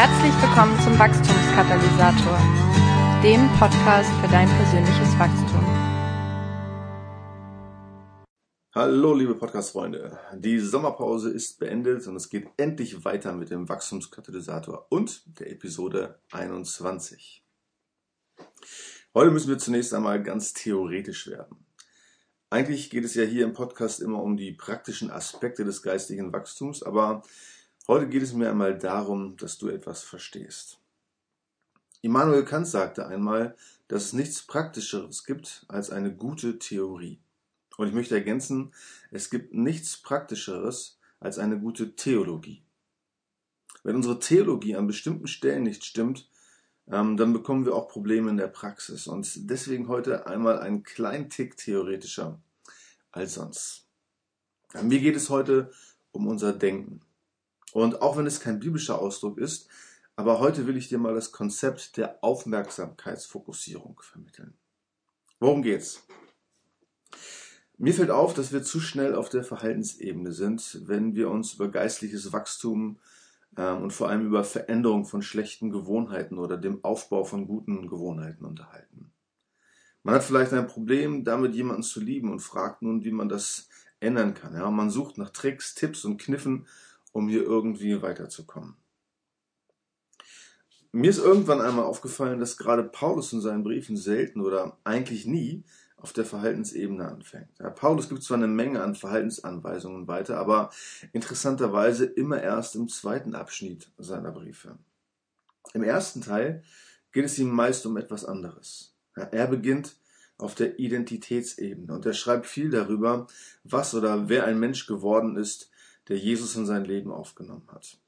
Herzlich willkommen zum Wachstumskatalysator, dem Podcast für dein persönliches Wachstum. Hallo liebe Podcast-Freunde, die Sommerpause ist beendet und es geht endlich weiter mit dem Wachstumskatalysator und der Episode 21. Heute müssen wir zunächst einmal ganz theoretisch werden. Eigentlich geht es ja hier im Podcast immer um die praktischen Aspekte des geistigen Wachstums, aber heute geht es mir einmal darum, dass du etwas verstehst. Immanuel Kant sagte einmal, dass es nichts Praktischeres gibt als eine gute Theorie. Und ich möchte ergänzen, es gibt nichts Praktischeres als eine gute Theologie. Wenn unsere Theologie an bestimmten Stellen nicht stimmt, ähm, dann bekommen wir auch Probleme in der Praxis. Und deswegen heute einmal ein klein Tick theoretischer als sonst. Mir geht es heute um unser Denken. Und auch wenn es kein biblischer Ausdruck ist, aber heute will ich dir mal das Konzept der Aufmerksamkeitsfokussierung vermitteln. Worum geht's? Mir fällt auf, dass wir zu schnell auf der Verhaltensebene sind, wenn wir uns über geistliches Wachstum ähm, und vor allem über Veränderung von schlechten Gewohnheiten oder dem Aufbau von guten Gewohnheiten unterhalten. Man hat vielleicht ein Problem, damit jemanden zu lieben und fragt nun, wie man das ändern kann. Ja, man sucht nach Tricks, Tipps und Kniffen, um hier irgendwie weiterzukommen. Mir ist irgendwann einmal aufgefallen, dass gerade Paulus in seinen Briefen selten oder eigentlich nie auf der Verhaltensebene anfängt. Ja, Paulus gibt zwar eine Menge an Verhaltensanweisungen weiter, aber interessanterweise immer erst im zweiten Abschnitt seiner Briefe. Im ersten Teil geht es ihm meist um etwas anderes. Ja, er beginnt auf der Identitätsebene und er schreibt viel darüber, was oder wer ein Mensch geworden ist, der Jesus in sein Leben aufgenommen hat.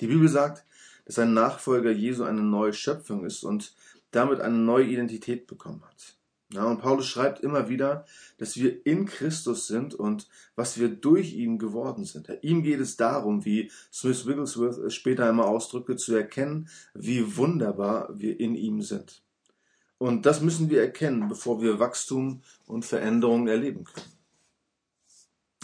Die Bibel sagt, dass ein Nachfolger Jesu eine neue Schöpfung ist und damit eine neue Identität bekommen hat. Ja, und Paulus schreibt immer wieder, dass wir in Christus sind und was wir durch ihn geworden sind. Ja, ihm geht es darum, wie Smith Wigglesworth es später einmal ausdrückte, zu erkennen, wie wunderbar wir in ihm sind. Und das müssen wir erkennen, bevor wir Wachstum und Veränderung erleben können.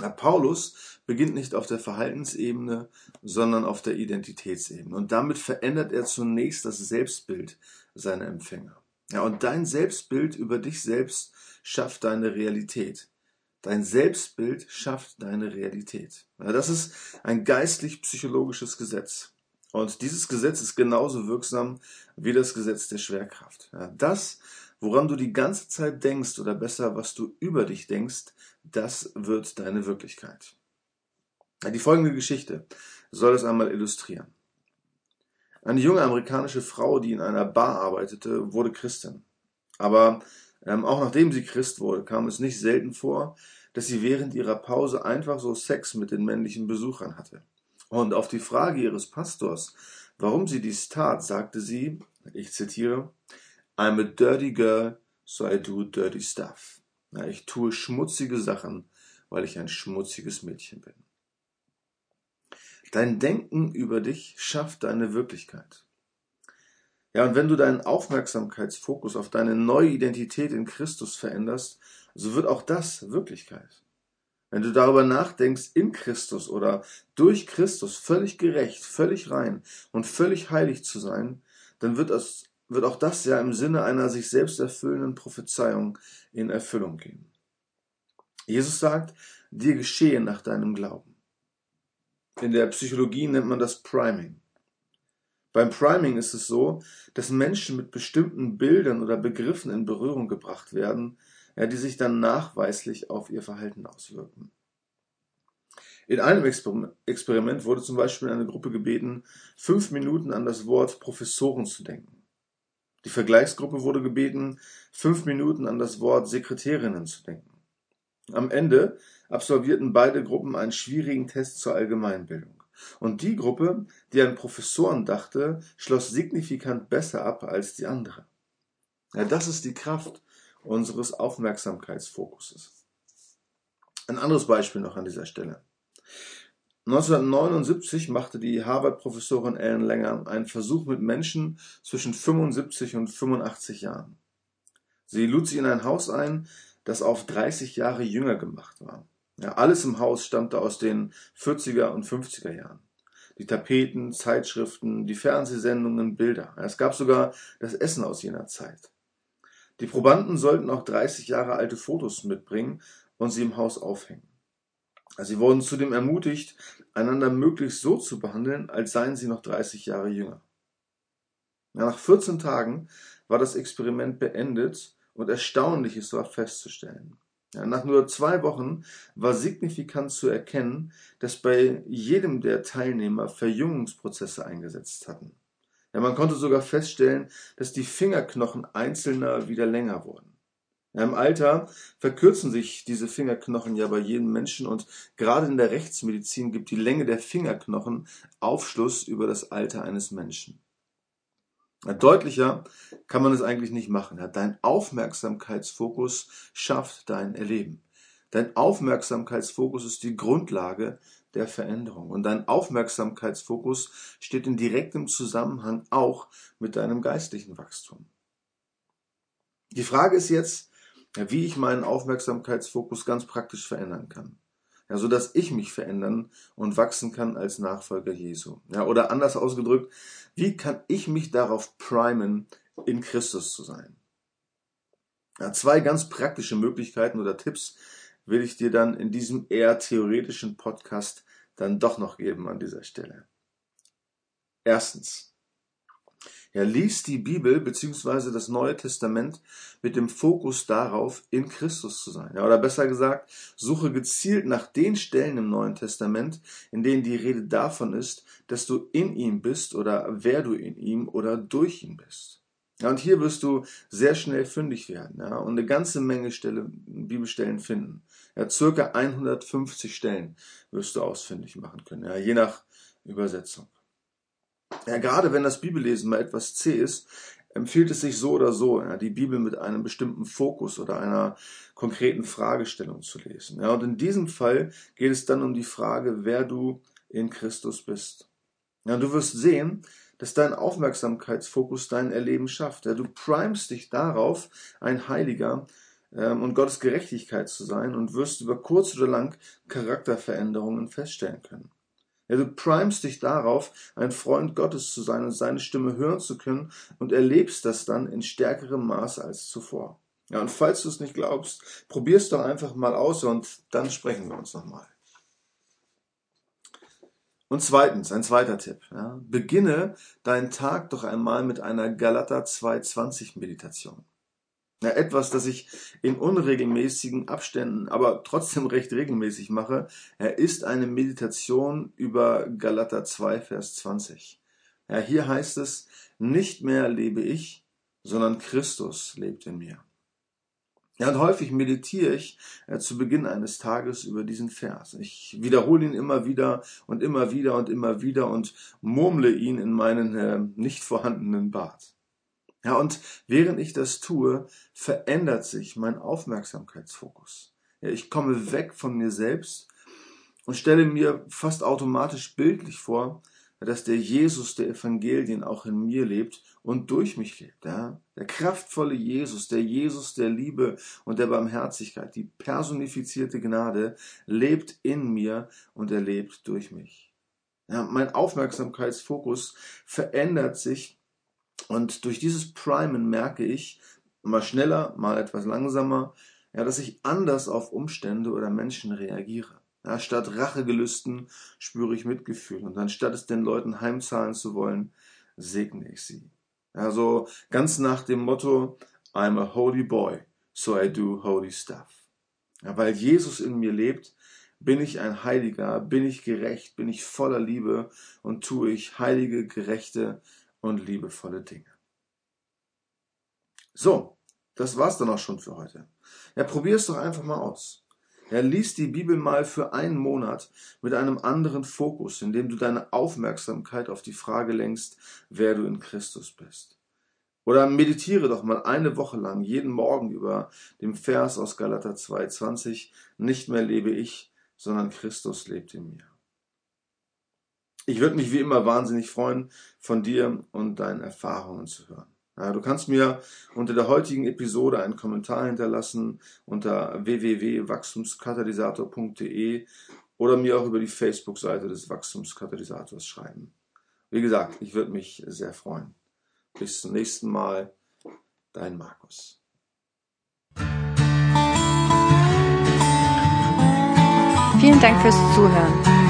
Paulus beginnt nicht auf der Verhaltensebene, sondern auf der Identitätsebene. Und damit verändert er zunächst das Selbstbild seiner Empfänger. Ja, und dein Selbstbild über dich selbst schafft deine Realität. Dein Selbstbild schafft deine Realität. Ja, das ist ein geistlich-psychologisches Gesetz. Und dieses Gesetz ist genauso wirksam wie das Gesetz der Schwerkraft. Ja, das, woran du die ganze Zeit denkst, oder besser, was du über dich denkst, das wird deine Wirklichkeit. Die folgende Geschichte soll das einmal illustrieren. Eine junge amerikanische Frau, die in einer Bar arbeitete, wurde Christin. Aber ähm, auch nachdem sie Christ wurde, kam es nicht selten vor, dass sie während ihrer Pause einfach so Sex mit den männlichen Besuchern hatte. Und auf die Frage ihres Pastors, warum sie dies tat, sagte sie, ich zitiere, I'm a dirty girl, so I do dirty stuff. Ja, ich tue schmutzige Sachen, weil ich ein schmutziges Mädchen bin. Dein Denken über dich schafft deine Wirklichkeit. Ja, und wenn du deinen Aufmerksamkeitsfokus auf deine neue Identität in Christus veränderst, so wird auch das Wirklichkeit. Wenn du darüber nachdenkst, in Christus oder durch Christus völlig gerecht, völlig rein und völlig heilig zu sein, dann wird, das, wird auch das ja im Sinne einer sich selbst erfüllenden Prophezeiung in Erfüllung gehen. Jesus sagt, dir geschehe nach deinem Glauben. In der Psychologie nennt man das Priming. Beim Priming ist es so, dass Menschen mit bestimmten Bildern oder Begriffen in Berührung gebracht werden, ja, die sich dann nachweislich auf ihr Verhalten auswirken. In einem Experiment wurde zum Beispiel eine Gruppe gebeten, fünf Minuten an das Wort Professoren zu denken. Die Vergleichsgruppe wurde gebeten, fünf Minuten an das Wort Sekretärinnen zu denken. Am Ende absolvierten beide Gruppen einen schwierigen Test zur Allgemeinbildung. Und die Gruppe, die an Professoren dachte, schloss signifikant besser ab als die andere. Ja, das ist die Kraft unseres Aufmerksamkeitsfokuses. Ein anderes Beispiel noch an dieser Stelle. 1979 machte die Harvard-Professorin Ellen Langer einen Versuch mit Menschen zwischen 75 und 85 Jahren. Sie lud sie in ein Haus ein, das auf 30 Jahre jünger gemacht war. Ja, alles im Haus stammte aus den 40er und 50er Jahren. die Tapeten, Zeitschriften, die Fernsehsendungen, Bilder. Es gab sogar das Essen aus jener Zeit. Die Probanden sollten auch 30 Jahre alte Fotos mitbringen und sie im Haus aufhängen. Sie wurden zudem ermutigt, einander möglichst so zu behandeln, als seien sie noch 30 Jahre jünger. Nach 14 Tagen war das Experiment beendet und Erstaunliches war festzustellen. Nach nur zwei Wochen war signifikant zu erkennen, dass bei jedem der Teilnehmer Verjüngungsprozesse eingesetzt hatten. Ja, man konnte sogar feststellen, dass die Fingerknochen einzelner wieder länger wurden. Ja, Im Alter verkürzen sich diese Fingerknochen ja bei jedem Menschen und gerade in der Rechtsmedizin gibt die Länge der Fingerknochen Aufschluss über das Alter eines Menschen. Deutlicher kann man es eigentlich nicht machen. Dein Aufmerksamkeitsfokus schafft dein Erleben. Dein Aufmerksamkeitsfokus ist die Grundlage der Veränderung. Und dein Aufmerksamkeitsfokus steht in direktem Zusammenhang auch mit deinem geistlichen Wachstum. Die Frage ist jetzt, wie ich meinen Aufmerksamkeitsfokus ganz praktisch verändern kann. Ja, so dass ich mich verändern und wachsen kann als Nachfolger Jesu. Ja, oder anders ausgedrückt, wie kann ich mich darauf primen, in Christus zu sein? Ja, zwei ganz praktische Möglichkeiten oder Tipps will ich dir dann in diesem eher theoretischen Podcast dann doch noch geben an dieser Stelle. Erstens. Er liest die Bibel bzw. das Neue Testament mit dem Fokus darauf, in Christus zu sein. Ja, oder besser gesagt, suche gezielt nach den Stellen im Neuen Testament, in denen die Rede davon ist, dass du in ihm bist oder wer du in ihm oder durch ihn bist. Ja, und hier wirst du sehr schnell fündig werden ja, und eine ganze Menge Stelle, Bibelstellen finden. Ja, circa 150 Stellen wirst du ausfindig machen können, ja, je nach Übersetzung. Ja, gerade wenn das Bibellesen mal etwas zäh ist, empfiehlt es sich so oder so, ja, die Bibel mit einem bestimmten Fokus oder einer konkreten Fragestellung zu lesen. Ja, und in diesem Fall geht es dann um die Frage, wer du in Christus bist. Ja, du wirst sehen, dass dein Aufmerksamkeitsfokus dein Erleben schafft. Ja, du primest dich darauf, ein Heiliger ähm, und Gottes Gerechtigkeit zu sein und wirst über kurz oder lang Charakterveränderungen feststellen können. Ja, du primest dich darauf, ein Freund Gottes zu sein und seine Stimme hören zu können und erlebst das dann in stärkerem Maß als zuvor. Ja, und falls du es nicht glaubst, probier es doch einfach mal aus und dann sprechen wir uns nochmal. Und zweitens, ein zweiter Tipp. Ja, beginne deinen Tag doch einmal mit einer Galater 2.20 Meditation. Ja, etwas, das ich in unregelmäßigen Abständen, aber trotzdem recht regelmäßig mache, ist eine Meditation über Galater 2, Vers 20. Ja, hier heißt es, nicht mehr lebe ich, sondern Christus lebt in mir. Ja, und häufig meditiere ich äh, zu Beginn eines Tages über diesen Vers. Ich wiederhole ihn immer wieder und immer wieder und immer wieder und murmle ihn in meinen äh, nicht vorhandenen Bart. Ja, und während ich das tue, verändert sich mein Aufmerksamkeitsfokus. Ja, ich komme weg von mir selbst und stelle mir fast automatisch bildlich vor, dass der Jesus der Evangelien auch in mir lebt und durch mich lebt. Ja? Der kraftvolle Jesus, der Jesus der Liebe und der Barmherzigkeit, die personifizierte Gnade lebt in mir und er lebt durch mich. Ja, mein Aufmerksamkeitsfokus verändert sich und durch dieses Primen merke ich, mal schneller, mal etwas langsamer, ja, dass ich anders auf Umstände oder Menschen reagiere. Ja, statt Rachegelüsten spüre ich Mitgefühl und anstatt es den Leuten heimzahlen zu wollen, segne ich sie. Also ganz nach dem Motto, I'm a holy boy, so I do holy stuff. Ja, weil Jesus in mir lebt, bin ich ein Heiliger, bin ich gerecht, bin ich voller Liebe und tue ich heilige, gerechte, und liebevolle Dinge. So, das war's dann auch schon für heute. Ja, probier es doch einfach mal aus. Ja, lies die Bibel mal für einen Monat mit einem anderen Fokus, indem du deine Aufmerksamkeit auf die Frage lenkst, wer du in Christus bist. Oder meditiere doch mal eine Woche lang jeden Morgen über dem Vers aus Galater 2,20, nicht mehr lebe ich, sondern Christus lebt in mir. Ich würde mich wie immer wahnsinnig freuen, von dir und deinen Erfahrungen zu hören. Ja, du kannst mir unter der heutigen Episode einen Kommentar hinterlassen unter www.wachstumskatalysator.de oder mir auch über die Facebook-Seite des Wachstumskatalysators schreiben. Wie gesagt, ich würde mich sehr freuen. Bis zum nächsten Mal, dein Markus. Vielen Dank fürs Zuhören.